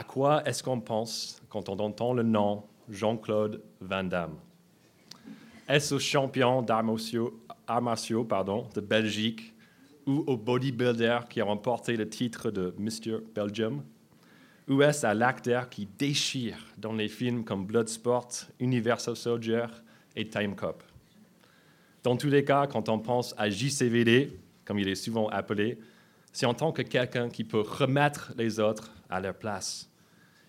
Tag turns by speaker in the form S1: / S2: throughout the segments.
S1: À quoi est-ce qu'on pense quand on entend le nom Jean-Claude Van Damme? Est-ce au champion d'arts martiaux, pardon, de Belgique ou au bodybuilder qui a remporté le titre de Mr. Belgium? Ou est-ce à l'acteur qui déchire dans les films comme Bloodsport, Universal Soldier et Time Cop? Dans tous les cas, quand on pense à JCVD, comme il est souvent appelé, c'est en tant que quelqu'un qui peut remettre les autres à leur place.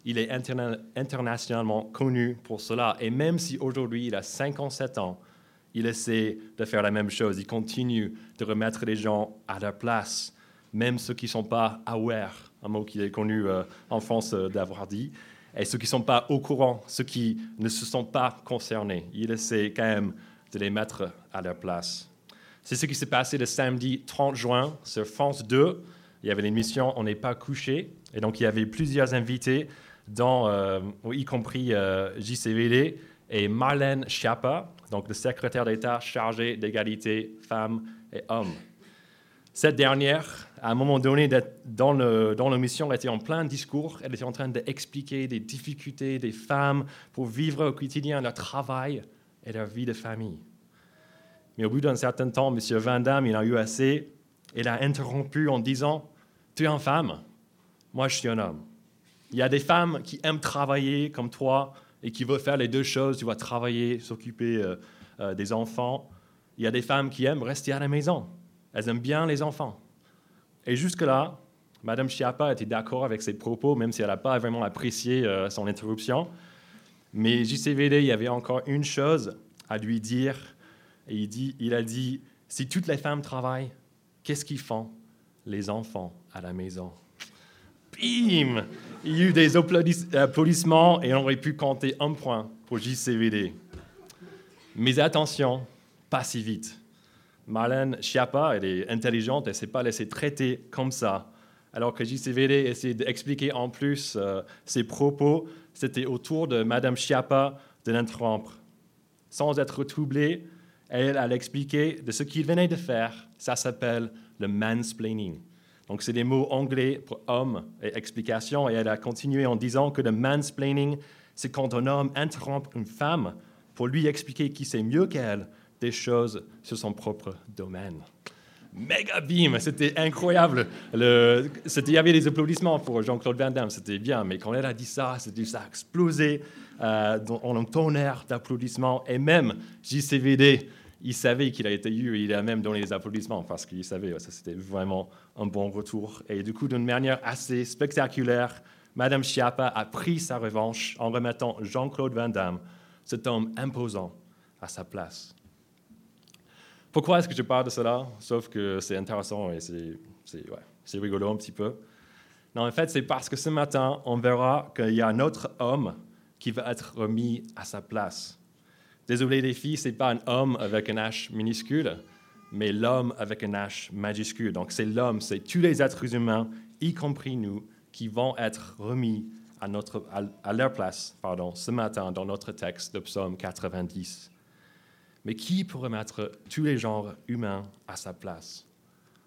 S1: Il est internationalement connu pour cela. Et même si aujourd'hui il a 57 ans, il essaie de faire la même chose. Il continue de remettre les gens à leur place, même ceux qui ne sont pas aware, un mot qu'il est connu euh, en France euh, d'avoir dit, et ceux qui ne sont pas au courant, ceux qui ne se sont pas concernés. Il essaie quand même de les mettre à leur place. C'est ce qui s'est passé le samedi 30 juin sur France 2. Il y avait l'émission On n'est pas couché. Et donc, il y avait plusieurs invités, euh, y compris euh, JCVD et Marlène Schiappa, donc le secrétaire d'État chargé d'égalité femmes et hommes. Cette dernière, à un moment donné, dans, le, dans elle était en plein discours. Elle était en train d'expliquer des difficultés des femmes pour vivre au quotidien leur travail et leur vie de famille. Mais au bout d'un certain temps, M. Van Damme, il a eu assez. Il a interrompu en disant Tu es une femme, moi je suis un homme. Il y a des femmes qui aiment travailler comme toi et qui veulent faire les deux choses. Tu vas travailler, s'occuper euh, euh, des enfants. Il y a des femmes qui aiment rester à la maison. Elles aiment bien les enfants. Et jusque-là, Mme Chiappa était d'accord avec ses propos, même si elle n'a pas vraiment apprécié euh, son interruption. Mais JCVD, il y avait encore une chose à lui dire et il, dit, il a dit, si toutes les femmes travaillent, qu'est-ce qu'ils font Les enfants à la maison? Il y a eu des applaudissements et on aurait pu compter un point pour JCVD. Mais attention, pas si vite. Marlène Schiappa, elle est intelligente, elle ne s'est pas laissée traiter comme ça. Alors que JCVD essayait d'expliquer en plus euh, ses propos, c'était au tour de Madame Schiappa de l'interrompre. Sans être troublée, elle, a expliqué de ce qu'il venait de faire. Ça s'appelle le mansplaining. Donc, c'est des mots anglais pour homme et explication. Et elle a continué en disant que le mansplaining, c'est quand un homme interrompt une femme pour lui expliquer qui sait mieux qu'elle des choses sur son propre domaine. Méga beam, c'était incroyable. Le, il y avait des applaudissements pour Jean-Claude Van Damme, c'était bien, mais quand elle a dit ça, ça a explosé euh, en un tonnerre d'applaudissements. Et même JCVD, il savait qu'il a été eu, il a même donné des applaudissements parce qu'il savait, ça c'était vraiment un bon retour. Et du coup, d'une manière assez spectaculaire, Madame Schiappa a pris sa revanche en remettant Jean-Claude Van Damme, cet homme imposant, à sa place. Pourquoi est-ce que je parle de cela? Sauf que c'est intéressant et c'est rigolo un petit peu. Non, en fait, c'est parce que ce matin, on verra qu'il y a un autre homme qui va être remis à sa place. Désolé les filles, ce n'est pas un homme avec un H minuscule, mais l'homme avec un H majuscule. Donc c'est l'homme, c'est tous les êtres humains, y compris nous, qui vont être remis à, notre, à, leur place pardon, ce matin dans notre texte de Psaume 90. Mais qui pourrait mettre tous les genres humains à sa place?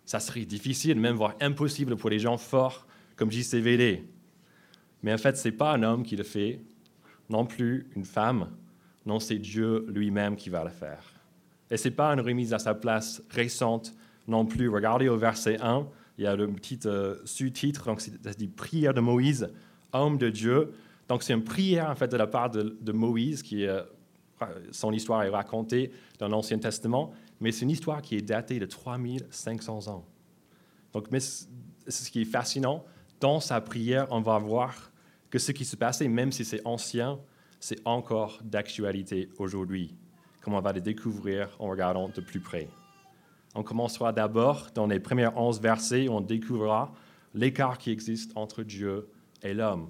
S1: Ça serait difficile, même voire impossible pour les gens forts comme JCVD. Mais en fait, ce n'est pas un homme qui le fait, non plus une femme, non, c'est Dieu lui-même qui va le faire. Et ce n'est pas une remise à sa place récente non plus. Regardez au verset 1, il y a le petit euh, sous-titre, donc c'est dit prière de Moïse, homme de Dieu. Donc c'est une prière en fait de la part de, Moïse, qui euh, son histoire est racontée dans l'Ancien Testament, mais c'est une histoire qui est datée de 3500 ans. Donc mais ce qui est fascinant, dans sa prière, on va voir que ce qui se passait, même si c'est ancien, c'est encore d'actualité aujourd'hui, comme on va le découvrir en regardant de plus près. On commencera d'abord dans les premiers 11 versets où on découvrira l'écart qui existe entre Dieu et l'homme.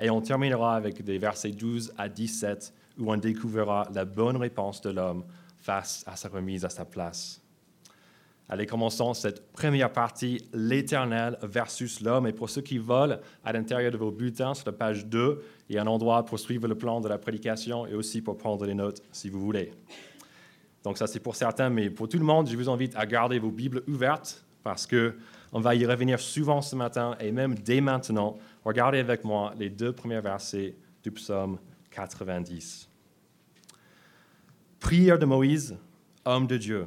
S1: Et on terminera avec des versets 12 à 17 où on découvrira la bonne réponse de l'homme face à sa remise à sa place. Allez, commençons cette première partie, l'éternel versus l'homme. Et pour ceux qui volent, à l'intérieur de vos bulletins, sur la page 2, il y a un endroit pour suivre le plan de la prédication et aussi pour prendre les notes si vous voulez. Donc ça, c'est pour certains, mais pour tout le monde, je vous invite à garder vos Bibles ouvertes parce que on va y revenir souvent ce matin et même dès maintenant. Regardez avec moi les deux premiers versets du psaume 90. Prière de Moïse, homme de Dieu.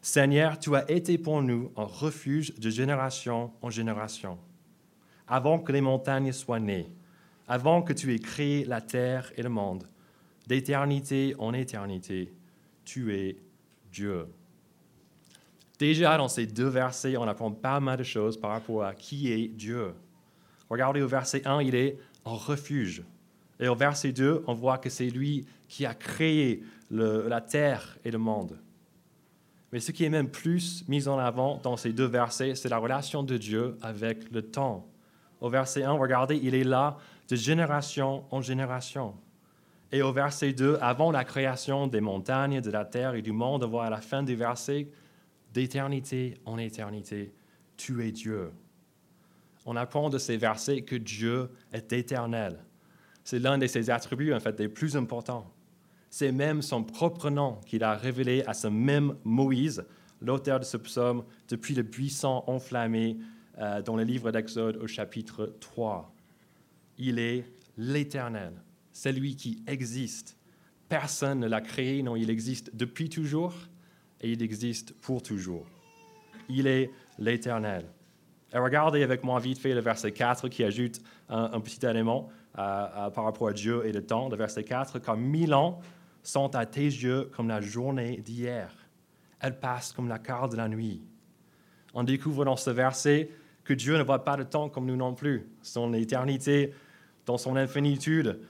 S1: Seigneur, tu as été pour nous un refuge de génération en génération. Avant que les montagnes soient nées, avant que tu aies créé la terre et le monde, d'éternité en éternité, tu es Dieu. Déjà dans ces deux versets, on apprend pas mal de choses par rapport à qui est Dieu. Regardez au verset 1, il est un refuge. Et au verset 2, on voit que c'est lui qui a créé la terre et le monde. Mais ce qui est même plus mis en avant dans ces deux versets, c'est la relation de Dieu avec le temps. Au verset 1, regardez, il est là de génération en génération. Et au verset 2, avant la création des montagnes, de la terre et du monde, on voit à la fin du verset, d'éternité en éternité, tu es Dieu. On apprend de ces versets que Dieu est éternel. C'est l'un de ses attributs, en fait, les plus importants. C'est même son propre nom qu'il a révélé à ce même Moïse, l'auteur de ce psaume, depuis le buisson enflammé euh, dans le livre d'Exode au chapitre 3. Il est l'Éternel, celui qui existe. Personne ne l'a créé, non, il existe depuis toujours et il existe pour toujours. Il est l'Éternel. Et regardez avec moi vite fait le verset 4 qui ajoute un, petit élément euh, par rapport à Dieu et le temps. Le verset 4, comme mille ans sont à tes yeux comme la journée d'hier. Elles passent comme la quart de la nuit. On découvre dans ce verset que Dieu ne voit pas le temps comme nous non plus. Son éternité, dans son infinitude,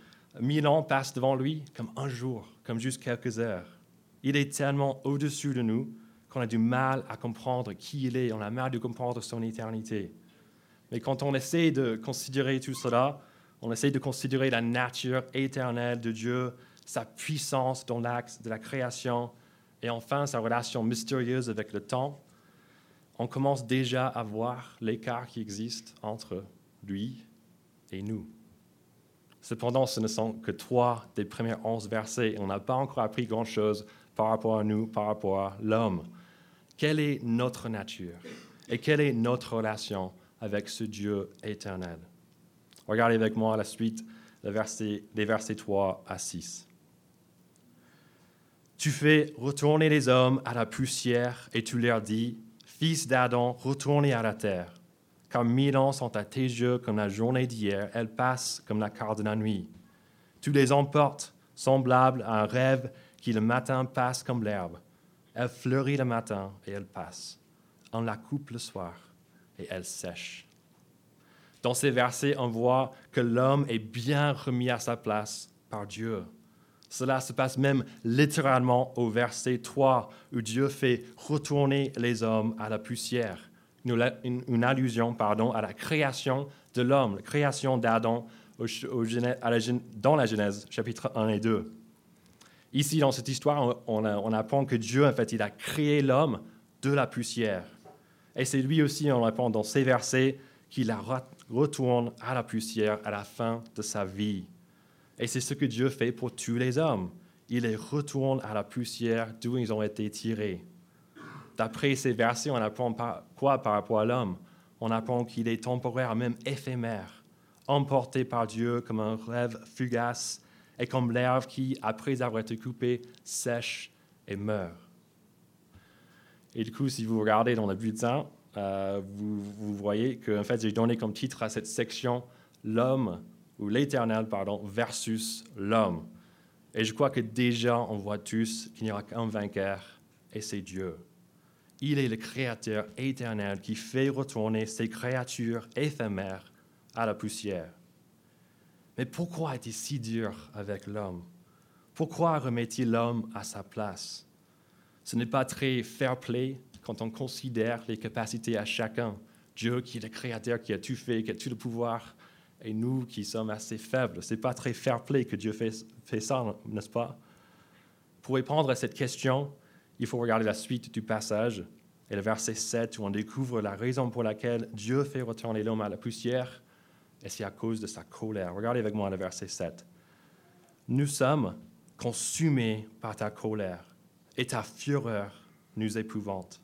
S1: mille ans passent devant lui comme un jour, comme juste quelques heures. Il est tellement au-dessus de nous qu'on a du mal à comprendre qui il est, on a mal de comprendre son éternité. Mais quand on essaie de considérer tout cela, on essaie de considérer la nature éternelle de Dieu, sa puissance dans l'axe de la création et enfin sa relation mystérieuse avec le temps, on commence déjà à voir l'écart qui existe entre lui et nous. Cependant, ce ne sont que trois des premiers onze versets et on n'a pas encore appris grand-chose par rapport à nous, par rapport à l'homme. Quelle est notre nature et quelle est notre relation avec ce Dieu éternel? Regardez avec moi la suite des versets, des versets 3 à 6. Tu fais retourner les hommes à la poussière et tu leur dis, Fils d'Adam, retournez à la terre. Car mille ans sont à tes yeux comme la journée d'hier, elles passent comme la quart de la nuit. Tu les emportes, semblables à un rêve qui le matin passe comme l'herbe. Elle fleurit le matin et elle passe. On la coupe le soir et elle sèche. Dans ces versets, on voit que l'homme est bien remis à sa place par Dieu. Cela se passe même littéralement au verset 3, où Dieu fait retourner les hommes à la poussière. Une, allusion pardon, à la création de l'homme, la création d'Adam dans la Genèse, chapitre 1 et 2. Ici, dans cette histoire, on, on, apprend que Dieu, en fait, il a créé l'homme de la poussière. Et c'est lui aussi, on apprend dans ces versets, qu'il retourne à la poussière à la fin de sa vie. Et c'est ce que Dieu fait pour tous les hommes. Il les retourne à la poussière d'où ils ont été tirés. D'après ces versets, on apprend quoi par rapport à l'homme? On apprend qu'il est temporaire, même éphémère, emporté par Dieu comme un rêve fugace et comme l'herbe qui, après avoir été coupée, sèche et meurt. Et du coup, si vous regardez dans le bulletin, euh, vous, vous, voyez que en fait, j'ai donné comme titre à cette section L'homme ou l'Éternel, pardon, versus l'homme. Et je crois que déjà, on voit tous qu'il n'y aura qu'un vainqueur, et c'est Dieu. Il est le Créateur éternel qui fait retourner ses créatures éphémères à la poussière. Mais pourquoi est-il si dur avec l'homme? Pourquoi remet-il l'homme à sa place? Ce n'est pas très fair-play quand on considère les capacités à chacun. Dieu qui est le Créateur, qui a tout fait, qui a tout le pouvoir, et nous qui sommes assez faibles. Ce n'est pas très fair-play que Dieu fait, fait ça, n'est-ce pas? Pour répondre à cette question, il faut regarder la suite du passage et le verset 7 où on découvre la raison pour laquelle Dieu fait retourner l'homme à la poussière, et c'est à cause de sa colère. Regardez avec moi le verset 7. Nous sommes consumés par ta colère, et ta fureur nous épouvante.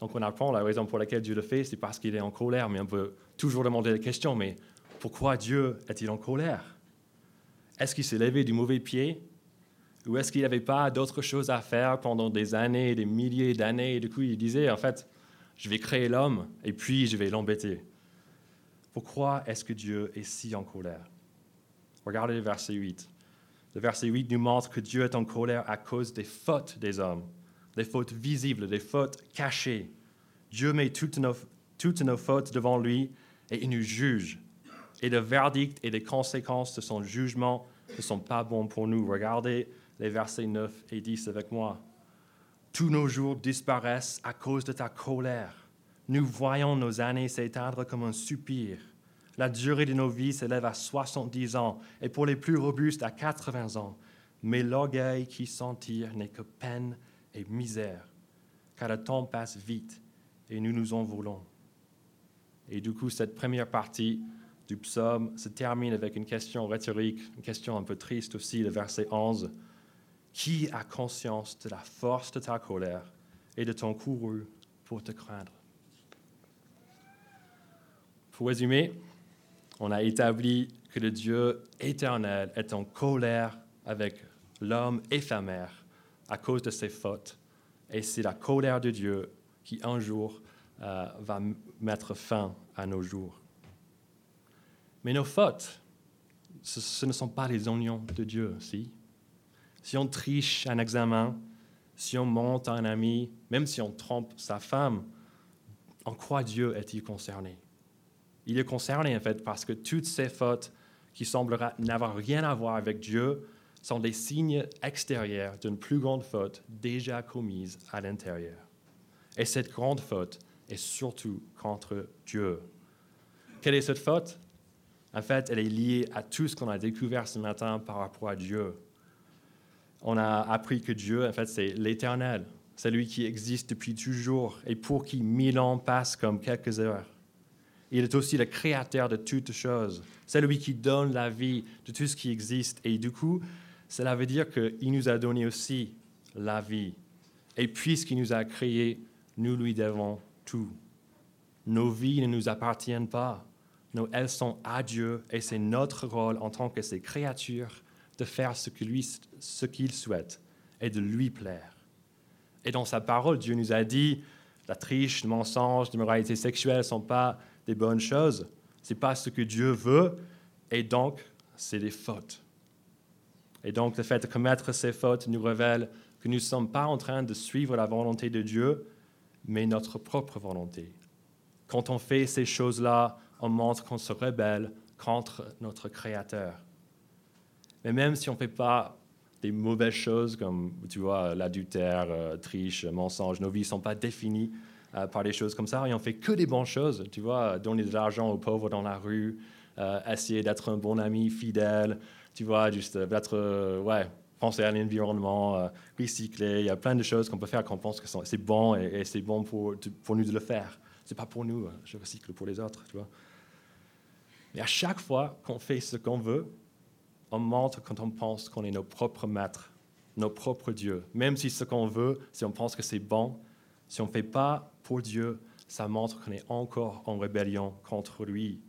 S1: Donc on apprend la raison pour laquelle Dieu le fait, c'est parce qu'il est en colère, mais on peut toujours demander la question, mais pourquoi Dieu est-il en colère? Est-ce qu'il s'est levé du mauvais pied? Ou est-ce qu'il n'avait pas d'autres choses à faire pendant des années, des milliers d'années? Et du coup, il disait, en fait, je vais créer l'homme et puis je vais l'embêter. Pourquoi est-ce que Dieu est si en colère? Regardez le verset 8. Le verset 8 nous montre que Dieu est en colère à cause des fautes des hommes, des fautes visibles, des fautes cachées. Dieu met toutes nos, toutes nos fautes devant lui et il nous juge. Et le verdict et les conséquences de son jugement ne sont pas bons pour nous. Regardez les versets 9 et 10 avec moi. Tous nos jours disparaissent à cause de ta colère. Nous voyons nos années s'éteindre comme un soupir. La durée de nos vies s'élève à 70 ans et pour les plus robustes à 80 ans. Mais l'orgueil qui s'en tire n'est que peine et misère, car le temps passe vite et nous nous envolons. Et du coup, cette première partie du psaume se termine avec une question rhétorique, une question un peu triste aussi, le verset 11. Qui a conscience de la force de ta colère et de ton courroux pour te craindre? Pour résumer, on a établi que le Dieu éternel est en colère avec l'homme éphémère à cause de ses fautes. Et c'est la colère de Dieu qui un jour euh, va mettre fin à nos jours. Mais nos fautes, ce, ne sont pas les oignons de Dieu, si? Si on triche un examen, si on monte un ami, même si on trompe sa femme, en quoi Dieu est-il concerné? Il est concerné en fait parce que toutes ces fautes qui sembleraient n'avoir rien à voir avec Dieu sont des signes extérieurs d'une plus grande faute déjà commise à l'intérieur. Et cette grande faute est surtout contre Dieu. Quelle est cette faute? En fait, elle est liée à tout ce qu'on a découvert ce matin par rapport à Dieu. On a appris que Dieu, en fait, c'est l'éternel, c'est lui qui existe depuis toujours et pour qui mille ans passent comme quelques heures. Il est aussi le créateur de toutes choses. C'est lui qui donne la vie de tout ce qui existe. Et du coup, cela veut dire qu'il nous a donné aussi la vie. Et puisqu'il nous a créés, nous lui devons tout. Nos vies ne nous appartiennent pas. Elles sont à Dieu et c'est notre rôle en tant que ses créatures de faire ce qu'il ce qu'il souhaite et de lui plaire. Et dans sa parole, Dieu nous a dit, la triche, le mensonge, l'immoralité sexuelle ne sont pas des bonnes choses. Ce n'est pas ce que Dieu veut, et donc c'est des fautes. Et donc le fait de commettre ces fautes nous révèle que nous ne sommes pas en train de suivre la volonté de Dieu, mais notre propre volonté. Quand on fait ces choses-là, on montre qu'on se rebelle contre notre Créateur. Mais même si on ne fait pas des mauvaises choses comme, tu vois, l'adultère, euh, triche, mensonge, nos vies ne sont pas définies euh, par des choses comme ça. Et on fait que des bonnes choses, tu vois, donner de l'argent aux pauvres dans la rue, euh, essayer d'être un bon ami fidèle, tu vois, juste euh, d'être, ouais, penser à l'environnement, recycler. Il y a plein de choses qu'on peut faire qu'on pense que c'est bon et, c'est bon pour, nous de le faire. C'est pas pour nous, je recycle pour les autres, tu vois. Mais à chaque fois qu'on fait ce qu'on veut, on montre quand on pense qu'on est nos propres maîtres, nos propres dieux. Même si ce qu'on veut, si on pense que c'est bon, si on ne fait pas pour Dieu, ça montre qu'on est encore en rébellion contre lui.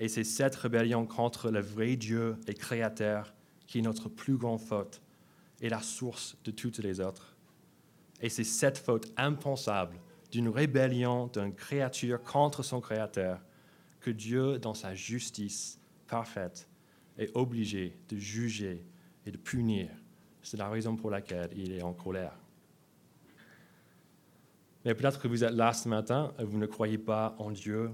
S1: Et c'est cette rébellion contre le vrai Dieu et Créateur qui est notre plus grande faute et la source de toutes les autres. Et c'est cette faute impensable d'une rébellion d'une créature contre son Créateur que Dieu, dans sa justice parfaite, est obligé de juger et de punir. C'est la raison pour laquelle il est en colère. Mais peut-être que vous êtes là ce matin, et vous ne croyez pas en Dieu.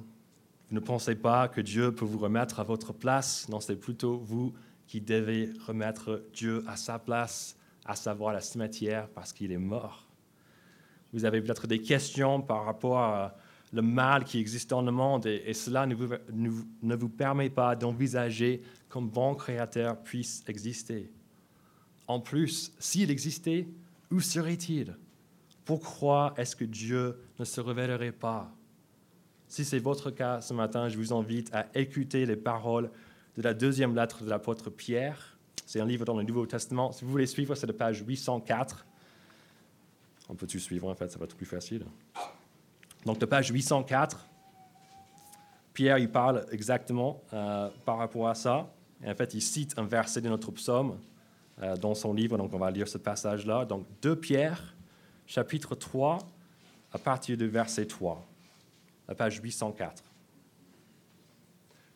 S1: Vous ne pensez pas que Dieu peut vous remettre à votre place. Non, c'est plutôt vous qui devez remettre Dieu à sa place, à savoir la cimetière, parce qu'il est mort. Vous avez peut-être des questions par rapport à le mal qui existe dans le monde, et, cela ne vous, ne vous permet pas d'envisager qu'un bon créateur puisse exister. En plus, s'il existait, où serait-il? Pourquoi est-ce que Dieu ne se révélerait pas? Si c'est votre cas ce matin, je vous invite à écouter les paroles de la deuxième lettre de l'apôtre Pierre. C'est un livre dans le Nouveau Testament. Si vous voulez suivre, c'est la page 804. On peut tout suivre, en fait, ça va être plus facile. Donc, de page 804, Pierre, il parle exactement euh, par rapport à ça. En fait, il cite un verset de notre psaume euh, dans son livre, donc on va lire ce passage-là. Donc, 2 Pierre, chapitre 3, à partir du verset 3, la page 804.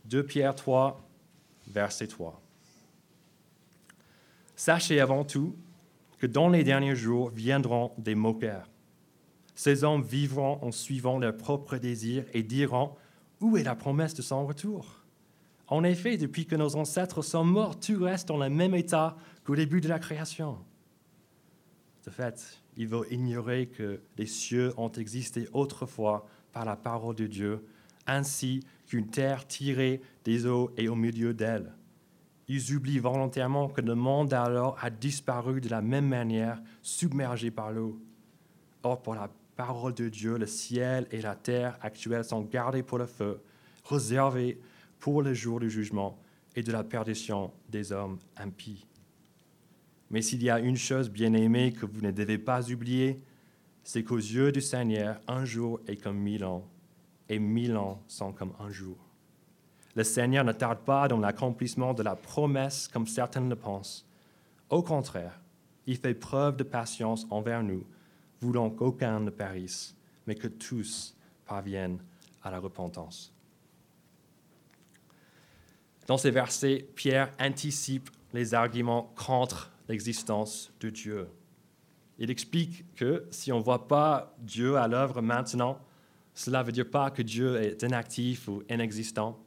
S1: 2 Pierre 3, verset 3. Sachez avant tout que dans les derniers jours viendront des moqueurs. Ces hommes vivront en suivant leurs propres désirs et diront Où est la promesse de son retour? En effet, depuis que nos ancêtres sont morts, tout reste dans le même état qu'au début de la création. De fait, ils vont ignorer que les cieux ont existé autrefois par la parole de Dieu, ainsi qu'une terre tirée des eaux et au milieu d'elle ils oublient volontairement que le monde alors a disparu de la même manière, submergé par l'eau. Or, pour la parole de Dieu, le ciel et la terre actuels sont gardés pour le feu, réservés pour le jour du jugement et de la perdition des hommes impies. Mais s'il y a une chose bien aimée que vous ne devez pas oublier, c'est qu'aux yeux du Seigneur, un jour est comme mille ans, et mille ans sont comme un jour. Le Seigneur ne tarde pas dans l'accomplissement de la promesse comme certains le pensent. Au contraire, il fait preuve de patience envers nous, voulant qu'aucun ne périsse, mais que tous parviennent à la repentance. Dans ces versets, Pierre anticipe les arguments contre l'existence de Dieu. Il explique que si on ne voit pas Dieu à l'œuvre maintenant, cela ne veut dire pas que Dieu est inactif ou inexistant,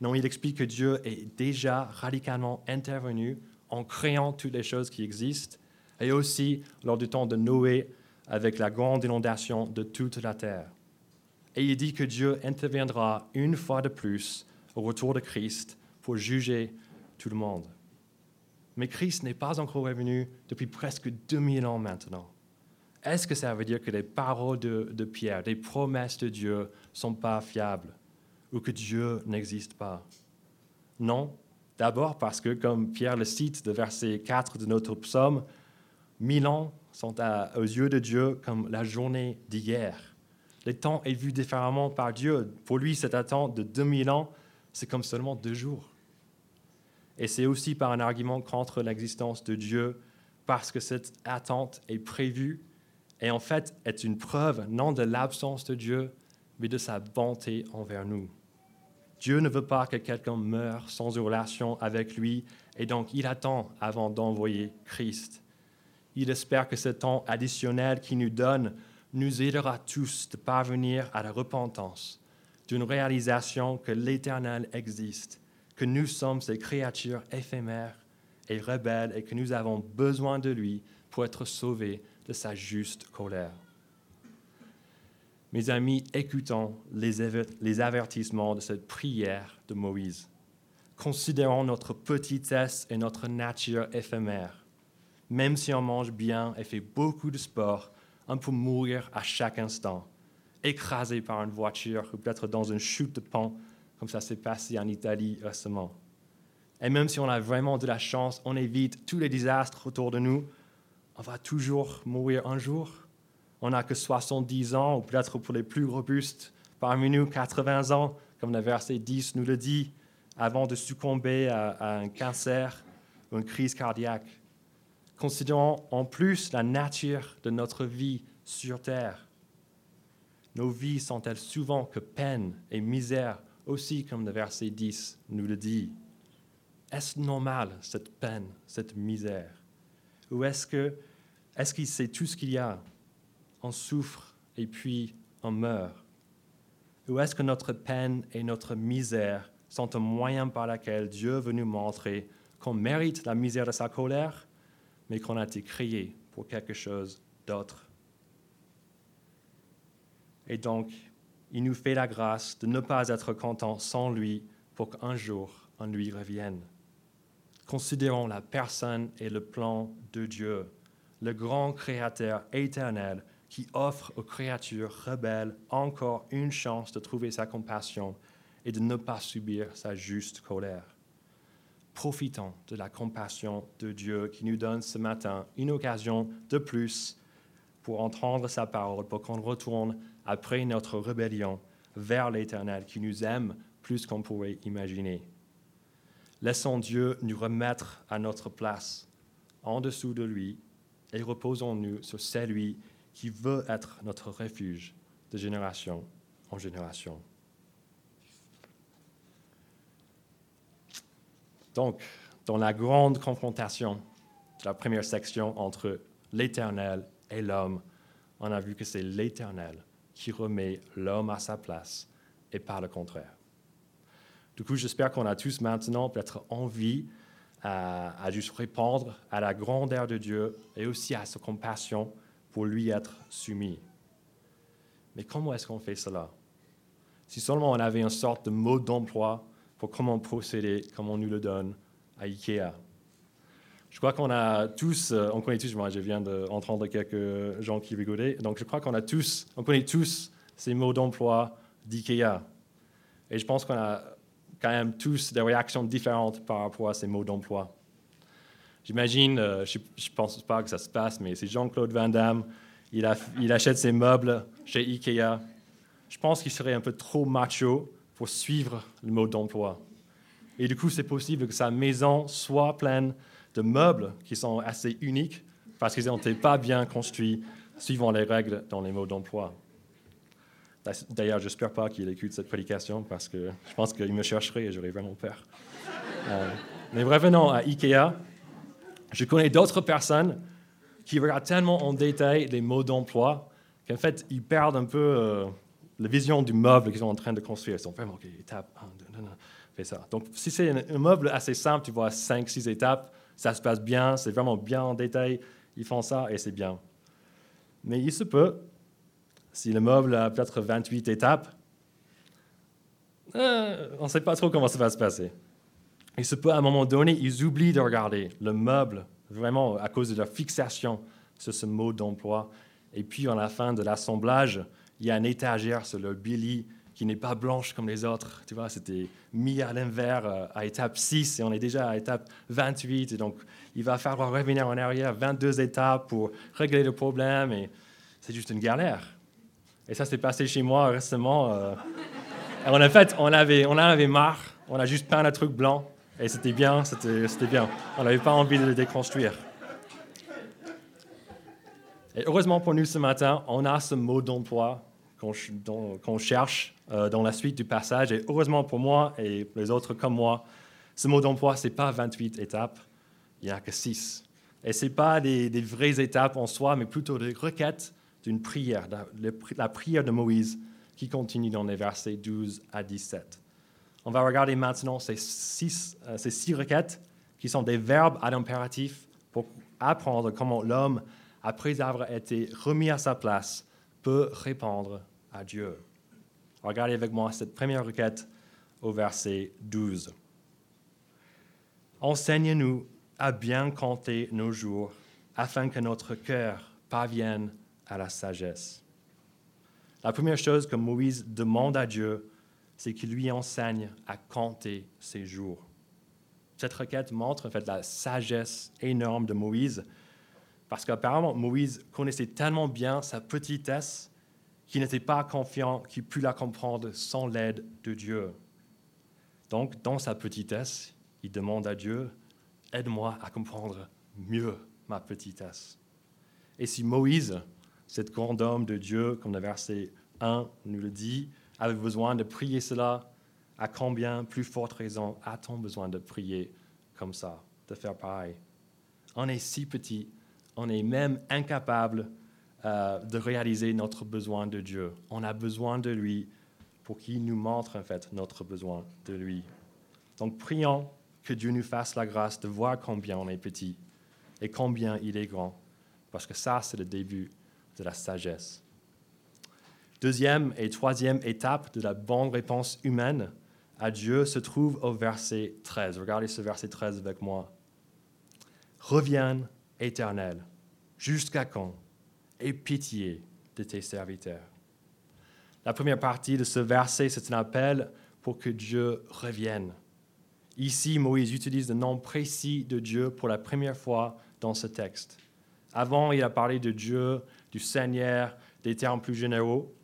S1: non, il explique que Dieu est déjà radicalement intervenu en créant toutes les choses qui existent, et aussi lors du temps de Noé avec la grande inondation de toute la terre. Et il dit que Dieu interviendra une fois de plus au retour de Christ pour juger tout le monde. Mais Christ n'est pas encore revenu depuis presque 2000 ans maintenant. Est-ce que ça veut dire que les paroles de, Pierre, les promesses de Dieu ne sont pas fiables ou que Dieu n'existe pas? Non, d'abord parce que, comme Pierre le cite de verset 4 de notre psaume, mille ans sont aux yeux de Dieu comme la journée d'hier. Le temps est vu différemment par Dieu. Pour lui, cette attente de 2000 ans, c'est comme seulement deux jours. Et c'est aussi par un argument contre l'existence de Dieu, parce que cette attente est prévue et en fait est une preuve non de l'absence de Dieu, mais de sa bonté envers nous. Dieu ne veut pas que quelqu'un meure sans relation avec lui et donc il attend avant d'envoyer Christ. Il espère que ce temps additionnel qu'il nous donne nous aidera tous de parvenir à la repentance, d'une réalisation que l'Éternel existe, que nous sommes ces créatures éphémères et rebelles et que nous avons besoin de lui pour être sauvés de sa juste colère. Mes amis, écoutons les avertissements de cette prière de Moïse. Considérons notre petitesse et notre nature éphémère. Même si on mange bien et fait beaucoup de sport, on peut mourir à chaque instant, écrasé par une voiture ou peut-être dans une chute de pont, comme ça s'est passé en Italie récemment. Et même si on a vraiment de la chance, on évite tous les désastres autour de nous, on va toujours mourir un jour on n'a que 70 ans, ou peut-être pour les plus robustes parmi nous, 80 ans, comme le verset 10 nous le dit, avant de succomber à, un cancer ou une crise cardiaque. Considérons en plus la nature de notre vie sur Terre. Nos vies sont-elles souvent que peine et misère, aussi comme le verset 10 nous le dit Est-ce normal, cette peine, cette misère? Ou est-ce que est-ce qu'il sait tout ce qu'il y a? On souffre et puis on meurt. Ou est-ce que notre peine et notre misère sont un moyen par lequel Dieu veut nous montrer qu'on mérite la misère de sa colère, mais qu'on a été créé pour quelque chose d'autre? Et donc, il nous fait la grâce de ne pas être content sans lui pour qu'un jour on lui revienne. Considérons la personne et le plan de Dieu, le grand Créateur éternel qui offre aux créatures rebelles encore une chance de trouver sa compassion et de ne pas subir sa juste colère. Profitons de la compassion de Dieu qui nous donne ce matin une occasion de plus pour entendre sa parole, pour qu'on retourne après notre rébellion vers l'Éternel qui nous aime plus qu'on pourrait imaginer. Laissons Dieu nous remettre à notre place, en dessous de lui, et reposons-nous sur celui qui veut être notre refuge de génération en génération. Donc, dans la grande confrontation de la première section entre l'Éternel et l'homme, on a vu que c'est l'Éternel qui remet l'homme à sa place et pas le contraire. Du coup, j'espère qu'on a tous maintenant peut-être envie à, à, juste répondre à la grandeur de Dieu et aussi à sa compassion pour lui être soumis. Mais comment est-ce qu'on fait cela? Si seulement on avait une sorte de mode d'emploi pour comment procéder, comme on nous le donne à IKEA. Je crois qu'on a tous, euh, on connaît tous, moi je viens d'entendre quelques gens qui rigolaient, donc je crois qu'on a tous, on connaît tous ces mots d'emploi d'IKEA. Et je pense qu'on a quand même tous des réactions différentes par rapport à ces mots d'emploi. J'imagine, euh, je ne pense pas que ça se passe, mais c'est Jean-Claude Van Damme, il, achète ses meubles chez IKEA. Je pense qu'il serait un peu trop macho pour suivre le mot d'emploi. Et du coup, c'est possible que sa maison soit pleine de meubles qui sont assez uniques parce qu'ils été pas bien construits suivant les règles dans les mots d'emploi. D'ailleurs, j'espère pas qu'il écoute cette prédication parce que je pense qu'il me chercherait et j'aurais vraiment peur. Euh, mais revenons à IKEA. Je connais d'autres personnes qui regardent tellement en détail les mots d'emploi qu'en fait, ils perdent un peu euh, la vision du meuble qu'ils sont en train de construire. Ils sont vraiment, OK, étape 1, 2, 2, fais ça. Donc, si c'est un, un, meuble assez simple, tu vois 5, 6 étapes, ça se passe bien, c'est vraiment bien en détail, ils font ça et c'est bien. Mais il se peut si le meuble a peut-être 28 étapes, euh, on ne sait pas trop comment ça va se passer. Il se peut à un moment donné, ils oublient de regarder le meuble, vraiment à cause de leur fixation sur ce mode d'emploi. Et puis, à la fin de l'assemblage, il y a une étagère sur le Billy qui n'est pas blanche comme les autres. Tu vois, c'était mis à l'envers euh, à étape 6 et on est déjà à étape 28. Et donc, il va falloir revenir en arrière 22 étapes pour régler le problème. Et c'est juste une galère. Et ça s'est passé chez moi récemment. Euh. Et en fait, on avait, on avait marre. On a juste peint un truc blanc. Et c'était bien, c'était bien. On n'avait pas envie de le déconstruire. Et heureusement pour nous ce matin, on a ce mot d'emploi qu'on cherche euh, dans la suite du passage. Et heureusement pour moi et les autres comme moi, ce mot d'emploi, ce n'est pas 28 étapes, il n'y a que 6. Et ce n'est pas des, vraies étapes en soi, mais plutôt des requêtes d'une prière, la prière de Moïse qui continue dans les versets 12 à 17. On va regarder maintenant ces six, euh, ces six requêtes qui sont des verbes à l'impératif pour apprendre comment l'homme, après avoir été remis à sa place, peut répondre à Dieu. Regardez avec moi cette première requête au verset 12. Enseigne-nous à bien compter nos jours afin que notre cœur parvienne à la sagesse. La première chose que Moïse demande à Dieu, c'est qu'il lui enseigne à compter ses jours. Cette requête montre en fait la sagesse énorme de Moïse, parce qu'apparemment Moïse connaissait tellement bien sa petitesse qu'il n'était pas confiant qu'il pût la comprendre sans l'aide de Dieu. Donc, dans sa petitesse, il demande à Dieu, aide-moi à comprendre mieux ma petitesse. Et si Moïse cet grand homme de Dieu, comme le verset 1 nous le dit, avait besoin de prier cela, à combien plus forte raison a-t-on besoin de prier comme ça, de faire pareil? On est si petit, on est même incapable euh, de réaliser notre besoin de Dieu. On a besoin de lui pour qu'il nous montre en fait notre besoin de lui. Donc prions que Dieu nous fasse la grâce de voir combien on est petit et combien il est grand, parce que ça c'est le début de la sagesse. Deuxième et troisième étape de la bonne réponse humaine à Dieu se trouve au verset 13. Regardez ce verset 13 avec moi. Reviens, éternel, jusqu'à quand? Aie pitié de tes serviteurs. La première partie de ce verset, c'est un appel pour que Dieu revienne. Ici, Moïse utilise le nom précis de Dieu pour la première fois dans ce texte. Avant, il a parlé de Dieu du Seigneur, des termes plus généraux.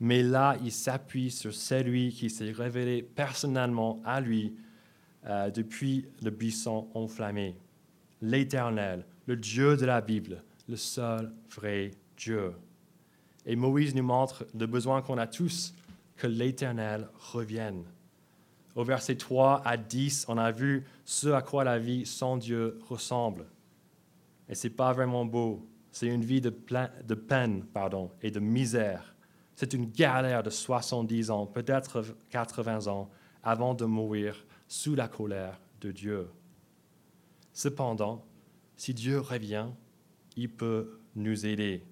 S1: mais là, il s'appuie sur celui qui s'est révélé personnellement à lui euh, depuis le buisson enflammé, l'Éternel, le Dieu de la Bible, le seul vrai Dieu. Et Moïse nous montre le besoin qu'on a tous que l'Éternel revienne. Au verset 3 à 10, on a vu ce à quoi la vie sans Dieu ressemble. Et ce n'est pas vraiment beau. C'est une vie de, de peine pardon, et de misère. C'est une galère de 70 ans, peut-être 80 ans, avant de mourir sous la colère de Dieu. Cependant, si Dieu revient, il peut nous aider.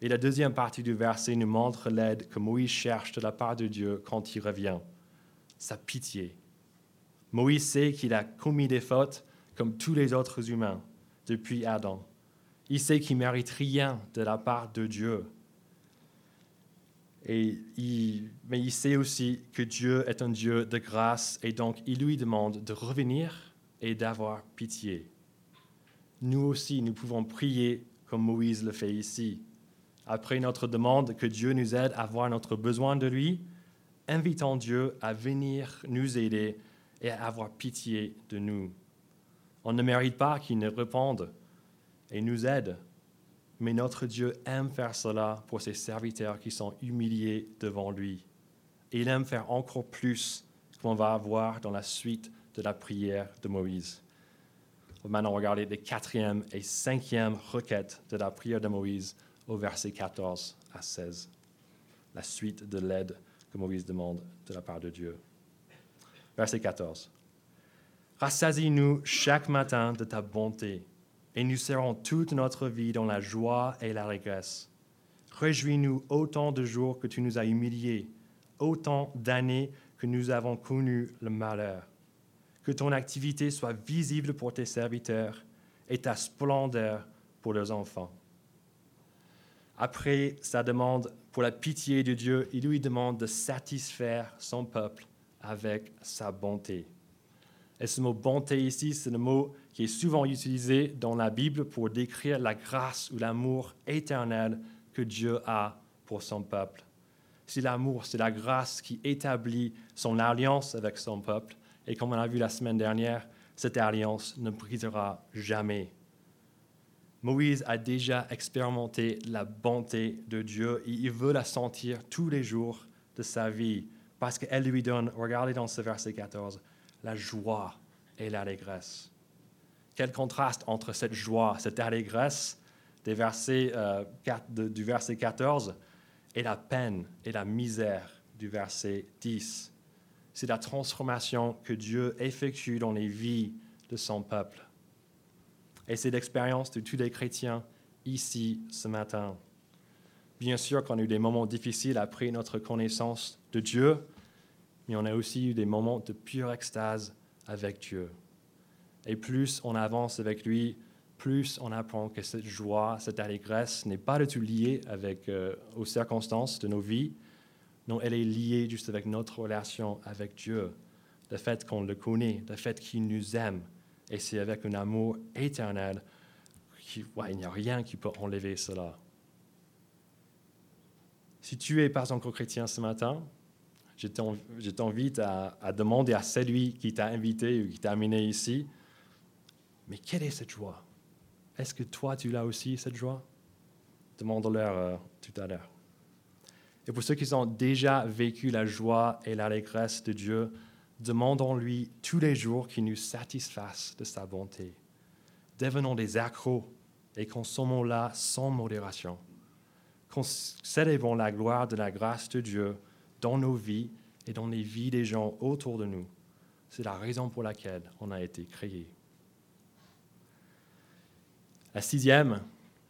S1: Et la deuxième partie du verset nous montre l'aide que Moïse cherche de la part de Dieu quand il revient, sa pitié. Moïse sait qu'il a commis des fautes comme tous les autres humains depuis Adam. Il sait qu'il mérite rien de la part de Dieu. Et mais il sait aussi que Dieu est un Dieu de grâce et donc il lui demande de revenir et d'avoir pitié. Nous aussi, nous pouvons prier comme Moïse le fait ici. Après notre demande que Dieu nous aide à voir notre besoin de lui, invitons Dieu à venir nous aider et à avoir pitié de nous. On ne mérite pas qu'il nous réponde et nous aide, mais notre Dieu aime faire cela pour ses serviteurs qui sont humiliés devant lui. Et il aime faire encore plus qu'on va avoir dans la suite de la prière de Moïse. On maintenant regarder les quatrième et cinquième requêtes de la prière de Moïse au verset 14 à 16. La suite de l'aide que Moïse demande de la part de Dieu. Verset 14. Rassasie-nous chaque matin de ta bonté, et nous serons toute notre vie dans la joie et la régresse. Réjouis-nous autant de jours que tu nous as humiliés, autant d'années que nous avons connu le malheur. Que ton activité soit visible pour tes serviteurs et ta splendeur pour leurs enfants. Après sa demande pour la pitié de Dieu, il lui demande de satisfaire son peuple avec sa bonté. Et ce mot bonté ici, c'est le mot qui est souvent utilisé dans la Bible pour décrire la grâce ou l'amour éternel que Dieu a pour son peuple. C'est l'amour, c'est la grâce qui établit son alliance avec son peuple. Et comme on a vu la semaine dernière, cette alliance ne brisera jamais. Moïse a déjà expérimenté la bonté de Dieu et il veut la sentir tous les jours de sa vie parce qu'elle lui donne, regardez dans ce verset 14, la joie et l'allégresse. Quel contraste entre cette joie, cette allégresse des versets, euh, du verset 14 et la peine et la misère du verset 10. C'est la transformation que Dieu effectue dans les vies de son peuple. Et c'est l'expérience de tous les chrétiens ici ce matin. Bien sûr qu'on a eu des moments difficiles après notre connaissance de Dieu, mais on a aussi eu des moments de pure extase avec Dieu. Et plus on avance avec lui, plus on apprend que cette joie, cette allégresse n'est pas du tout liée avec, euh, aux circonstances de nos vies. Non, elle est liée juste avec notre relation avec Dieu, le fait qu'on le connaît, le fait qu'il nous aime, et c'est avec un amour éternel qu'il n'y a rien qui peut enlever cela. Si tu n'es pas encore chrétien ce matin, je t'invite à, à, demander à celui qui t'a invité ou qui t'a amené ici, mais quelle est cette joie? Est-ce que toi, tu l'as aussi, cette joie? Demande-leur euh, tout à l'heure. Et pour ceux qui ont déjà vécu la joie et l'allégresse de Dieu, demandons-lui tous les jours qu'il nous satisfasse de sa bonté. Devenons des accros et consommons-la sans modération. Célébrons la gloire de la grâce de Dieu dans nos vies et dans les vies des gens autour de nous. C'est la raison pour laquelle on a été créé. La sixième,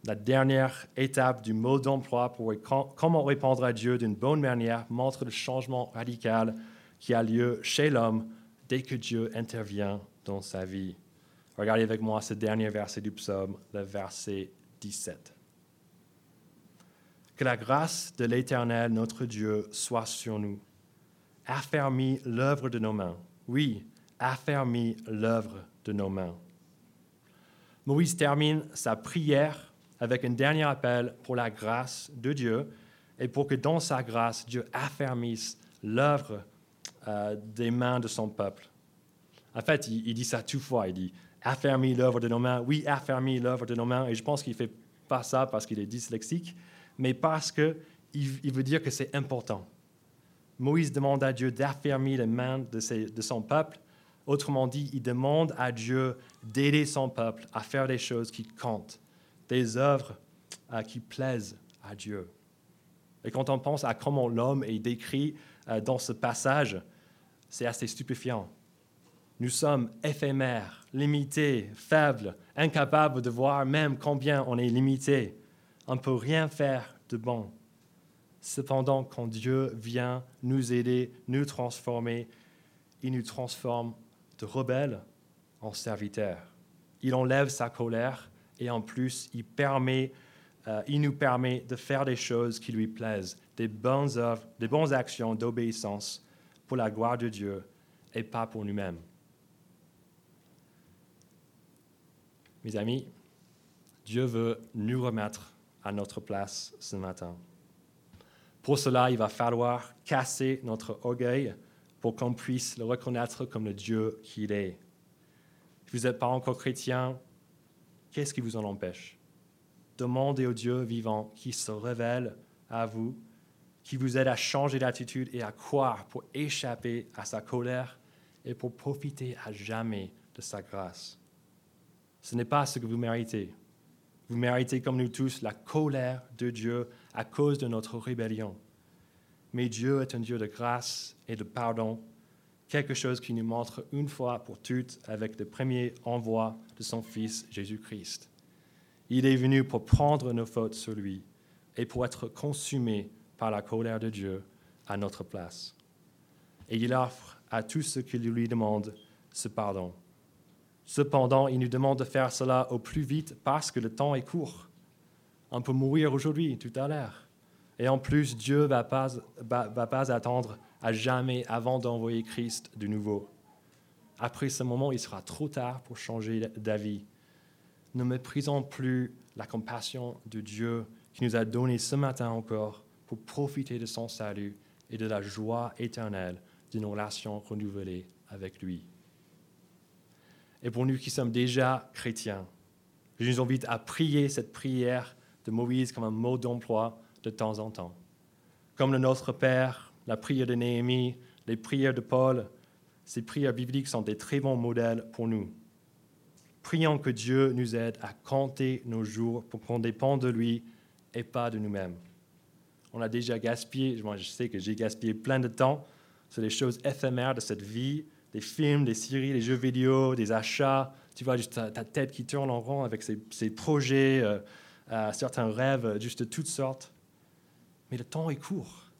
S1: la dernière étape du mode d'emploi pour comment répondre à Dieu d'une bonne manière montre le changement radical qui a lieu chez l'homme dès que Dieu intervient dans sa vie. Regardez avec moi ce dernier verset du psaume, le verset 17. Que la grâce de l'Éternel, notre Dieu, soit sur nous. Affermis l'œuvre de nos mains. Oui, affermis l'œuvre de nos mains. Moïse termine sa prière avec un dernier appel pour la grâce de Dieu et pour que dans sa grâce, Dieu affermisse l'œuvre euh, des mains de son peuple. En fait, il, dit ça tout fois. Il dit affermis l'œuvre de nos mains. Oui, affermis l'œuvre de nos mains. Et je pense qu'il ne fait pas ça parce qu'il est dyslexique, mais parce qu'il il veut dire que c'est important. Moïse demande à Dieu d'affermir les mains de, de son peuple. Autrement dit, il demande à Dieu d'aider son peuple à faire des choses qui comptent, des œuvres euh, qui plaisent à Dieu. Et quand on pense à comment l'homme est décrit euh, dans ce passage, c'est assez stupéfiant. Nous sommes éphémères, limités, faibles, incapables de voir même combien on est limité. On ne peut rien faire de bon. Cependant, quand Dieu vient nous aider, nous transformer, il nous transforme de rebelles en serviteurs. Il enlève sa colère et en plus, euh, il nous permet de faire des choses qui lui plaisent, des bonnes œuvres, des bonnes actions d'obéissance pour la gloire de Dieu et pas pour nous-mêmes. Mes amis, Dieu veut nous remettre à notre place ce matin. Pour cela, il va falloir casser notre orgueil pour qu'on puisse le reconnaître comme le Dieu qu'il est. Si vous n'êtes pas encore chrétien, qu'est-ce qui vous en empêche? Demandez au Dieu vivant qui se révèle à vous, qui vous aide à changer d'attitude et à croire pour échapper à sa colère et pour profiter à jamais de sa grâce. Ce n'est pas ce que vous méritez. Vous méritez, comme nous tous, la colère de Dieu à cause de notre rébellion. Mais Dieu est un Dieu de grâce et de pardon, quelque chose qui nous montre une fois pour toutes avec le premier envoi de son Fils Jésus-Christ. Il est venu pour prendre nos fautes sur lui et pour être consumé par la colère de Dieu à notre place. Et il offre à tous ceux qui lui demandent ce pardon. Cependant, il nous demande de faire cela au plus vite parce que le temps est court. On peut mourir aujourd'hui, tout à l'heure. Et en plus, Dieu ne va pas, va, pas attendre à jamais avant d'envoyer Christ de nouveau. Après ce moment, il sera trop tard pour changer d'avis. Ne méprisons plus la compassion de Dieu qui nous a donné ce matin encore pour profiter de son salut et de la joie éternelle d'une relation renouvelée avec lui. Et pour nous qui sommes déjà chrétiens, je nous invite à prier cette prière de Moïse comme un mot d'emploi de temps en temps. Comme le Notre Père, la prière de Néhémie, les prières de Paul, ces prières bibliques sont des très bons modèles pour nous. Prions que Dieu nous aide à compter nos jours pour qu'on dépende de lui et pas de nous-mêmes. On a déjà gaspillé, moi je sais que j'ai gaspillé plein de temps sur les choses éphémères de cette vie, des films, des séries, des jeux vidéo, des achats. Tu vois juste ta, tête qui tourne en rond avec ces, projets, euh, certains rêves, juste de toutes sortes. Mais le temps est court.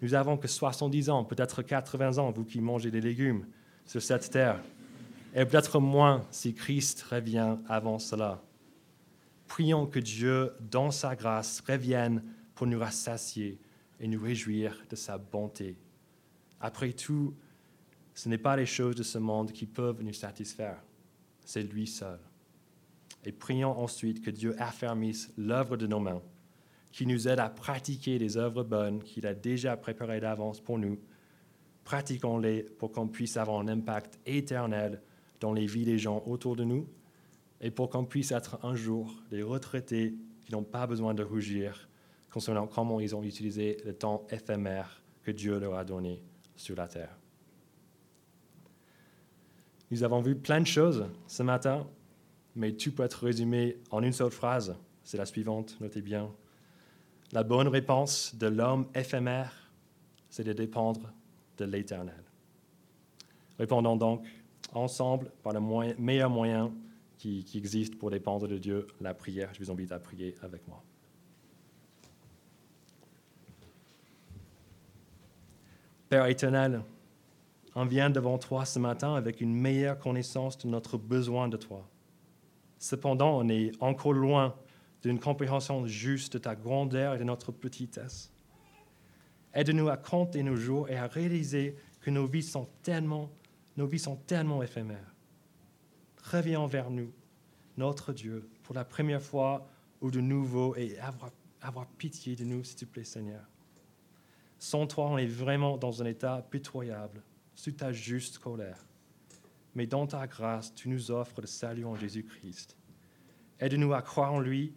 S1: Nous avons que 70 ans, peut-être 80 ans, vous qui mangez des légumes sur cette terre. Et peut-être moins si Christ revient avant cela. Prions que Dieu, dans sa grâce, revienne pour nous rassasier et nous réjouir de sa bonté. Après tout, ce n'est pas les choses de ce monde qui peuvent nous satisfaire, c'est lui seul. Et prions ensuite que Dieu affermisse l'œuvre de nos mains, qui nous aide à pratiquer les œuvres bonnes qu'il a déjà préparées d'avance pour nous. Pratiquons-les pour qu'on puisse avoir un impact éternel dans les vies des gens autour de nous et pour qu'on puisse être un jour des retraités qui n'ont pas besoin de rougir concernant comment ils ont utilisé le temps éphémère que Dieu leur a donné sur la terre. Nous avons vu plein de choses ce matin, mais tout peut être résumé en une seule phrase. C'est la suivante, notez bien. La bonne réponse de l'homme éphémère, c'est de dépendre de l'Éternel. Répondons donc ensemble par le meilleur moyen qui, qui existe pour dépendre de Dieu, la prière. Je vous invite à prier avec moi. Père éternel, on vient devant toi ce matin avec une meilleure connaissance de notre besoin de toi. Cependant, on est encore loin d'une compréhension juste de ta grandeur et de notre petitesse. Aide-nous à compter nos jours et à réaliser que nos vies sont tellement, nos vies sont tellement éphémères. Reviens vers nous, notre Dieu, pour la première fois ou de nouveau et avoir pitié de nous, s'il te plaît, Seigneur. Sans toi, on est vraiment dans un état pitoyable, sous ta juste colère. Mais dans ta grâce, tu nous offres le salut en Jésus-Christ. Aide-nous à croire en lui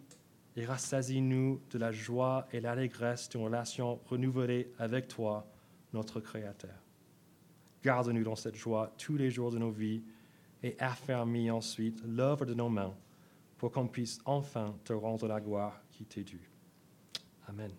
S1: et rassasie-nous de la joie et l'allégresse d'une relation renouvelée avec toi, notre Créateur. Garde-nous dans cette joie tous les jours de nos vies et affermis ensuite l'œuvre de nos mains pour qu'on puisse enfin te rendre la gloire qui t'est due. Amen.